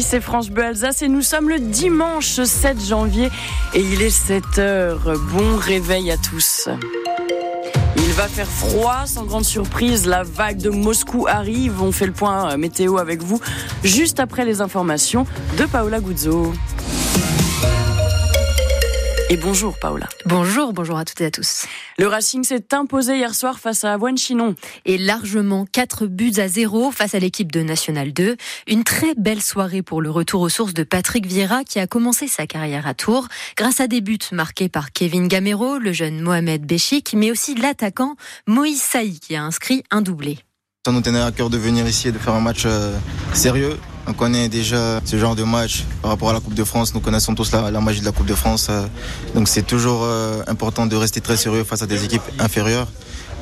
C'est France Bleu Alsace et nous sommes le dimanche 7 janvier et il est 7 heures. Bon réveil à tous. Il va faire froid, sans grande surprise. La vague de Moscou arrive. On fait le point euh, météo avec vous juste après les informations de Paola Guzzo. Et bonjour Paola. Bonjour, bonjour à toutes et à tous. Le Racing s'est imposé hier soir face à Avoine Chinon. Et largement 4 buts à 0 face à l'équipe de National 2. Une très belle soirée pour le retour aux sources de Patrick Vieira qui a commencé sa carrière à Tours grâce à des buts marqués par Kevin Gamero, le jeune Mohamed Béchik, mais aussi l'attaquant Moïse Saï qui a inscrit un doublé. Ça nous tenait à cœur de venir ici et de faire un match euh, sérieux. On connaît déjà ce genre de match par rapport à la Coupe de France. Nous connaissons tous la, magie de la Coupe de France. euh, Donc c'est toujours euh, important de rester très sérieux face à des équipes inférieures.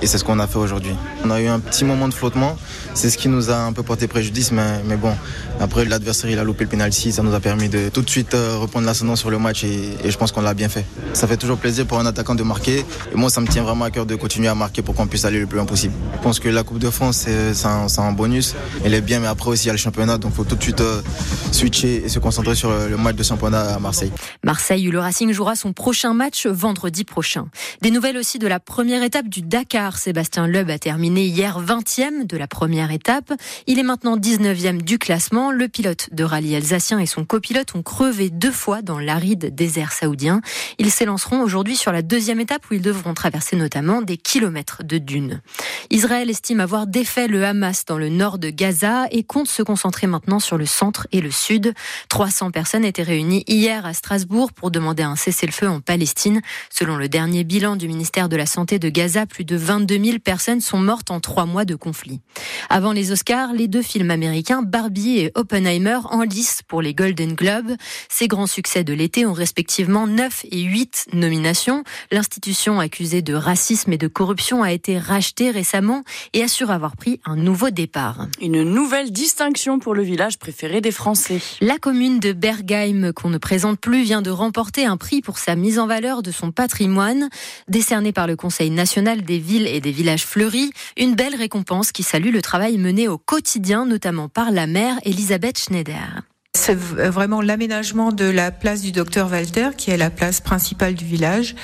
Et c'est ce qu'on a fait aujourd'hui. On a eu un petit moment de flottement. C'est ce qui nous a un peu porté préjudice. Mais, mais bon, après l'adversaire il a loupé le penalty. Ça nous a permis de tout de suite euh, reprendre l'ascendant sur le match. Et, je pense qu'on l'a bien fait. Ça fait toujours plaisir pour un attaquant de marquer. Et moi ça me tient vraiment à cœur de continuer à marquer pour qu'on puisse aller le plus loin possible. Je pense que la Coupe de France c'est un, bonus. Elle est bien mais après aussi il y a le championnat. Donc il faut tout de suite euh, switcher et se concentrer sur le, match de championnat à Marseille. Marseille le Racing jouera son prochain match vendredi prochain. Des nouvelles aussi de la première étape du Dakar. Sébastien Loeb a terminé hier 20e de la première étape. Il est maintenant 19e du classement. Le pilote de rallye alsacien et son copilote ont crevé deux fois dans l'aride désert saoudien. Ils s'élanceront aujourd'hui sur la deuxième étape où ils devront traverser notamment des kilomètres de dunes. Israël estime avoir défait le Hamas dans le nord de Gaza et compte se concentrer maintenant sur le centre et le sud. 300 personnes étaient réunies hier à Strasbourg pour demander un cessez-le-feu en Palestine. Selon le dernier bilan du ministère de la Santé de Gaza, plus de 22 000 personnes sont mortes en trois mois de conflit. Avant les Oscars, les deux films américains Barbie et Oppenheimer en lice pour les Golden Globes. Ces grands succès de l'été ont respectivement 9 et 8 nominations. L'institution accusée de racisme et de corruption a été rachetée récemment et assure avoir pris un nouveau départ. Une nouvelle distinction pour le village préféré des Français. La commune de Bergheim, qu'on ne présente plus, vient de remporter un prix pour sa mise en valeur de son patrimoine, décerné par le Conseil national des villes et des villages fleuris. Une belle récompense qui salue le travail mené au quotidien, notamment par la maire Elisabeth Schneider. C'est vraiment l'aménagement de la place du docteur Walter, qui est la place principale du village,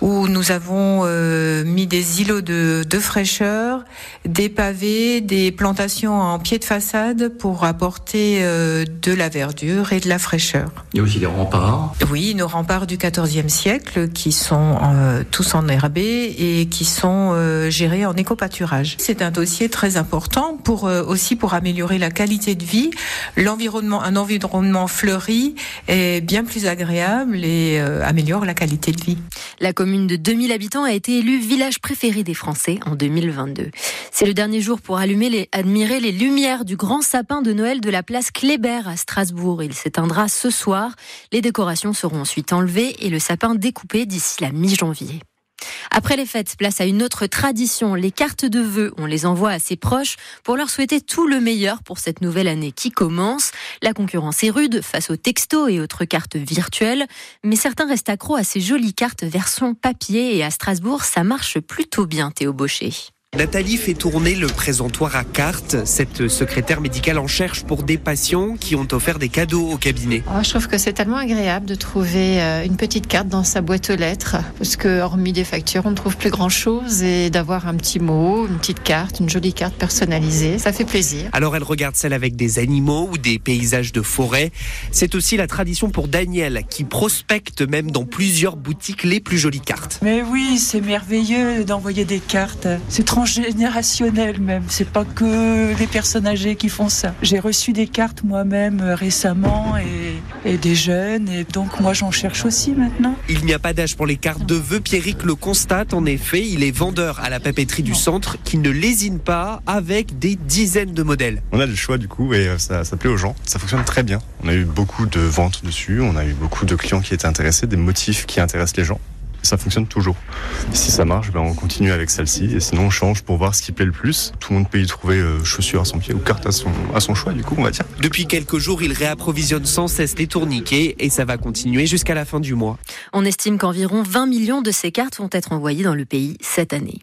où nous avons euh, mis des îlots de, de, fraîcheur, des pavés, des plantations en pied de façade pour apporter euh, de la verdure et de la fraîcheur. Il y a aussi des remparts. Oui, nos remparts du XIVe siècle qui sont euh, tous enherbés et qui sont euh, gérés en éco-pâturage. C'est un dossier très important pour aussi pour améliorer la qualité de vie, l'environnement, un environnement environnement fleuri est bien plus agréable et euh, améliore la qualité de vie. La commune de 2000 habitants a été élue village préféré des Français en 2022. C'est le dernier jour pour allumer admirer les lumières du grand sapin de Noël de la place Kléber à Strasbourg. Il s'éteindra ce soir. Les décorations seront ensuite enlevées et le sapin découpé d'ici la mi-janvier. Après les fêtes, place à une autre tradition. Les cartes de vœux, on les envoie à ses proches pour leur souhaiter tout le meilleur pour cette nouvelle année qui commence. La concurrence est rude face aux textos et autres cartes virtuelles, mais certains restent accros à ces jolies cartes version papier et à Strasbourg, ça marche plutôt bien, Théo Baucher. Nathalie fait tourner le présentoir à cartes. Cette secrétaire médicale en cherche pour des patients qui ont offert des cadeaux au cabinet. Oh, je trouve que c'est tellement agréable de trouver euh, une petite carte dans sa boîte aux lettres, parce que hormis des factures, on ne trouve plus grand-chose et d'avoir un petit mot, une petite carte, une jolie carte personnalisée, ça fait plaisir. Alors elle regarde celle avec des animaux ou des paysages de forêt. C'est aussi la tradition pour Daniel qui prospecte même dans plusieurs boutiques les plus jolies cartes. Mais oui, c'est merveilleux d'envoyer des cartes. C'est transgénérationnel même. C'est pas que les personnes âgées qui font ça. J'ai reçu des cartes moi-même récemment et, et, des jeunes et donc moi j'en cherche aussi maintenant. Il n'y a pas d'âge pour les cartes de vœux. Pierrick le constate en effet. Il est vendeur à la papeterie du centre qui ne lésine pas avec des dizaines de modèles. On a le choix du coup et ça, ça plaît aux gens. Ça fonctionne très bien. On a eu beaucoup de ventes dessus. On a eu beaucoup de clients qui étaient intéressés, des motifs qui intéressent les gens ça fonctionne toujours. Si ça marche, ben on continue avec celle-ci et sinon on change pour voir ce qui plaît le plus. Tout le monde peut y trouver euh, chaussures à son pied ou carte à son, à son choix, du coup, on va dire. Depuis quelques jours, il réapprovisionne sans cesse les tourniquets et ça va continuer jusqu'à la fin du mois. On estime qu'environ 20 millions de ces cartes vont être envoyées dans le pays cette année.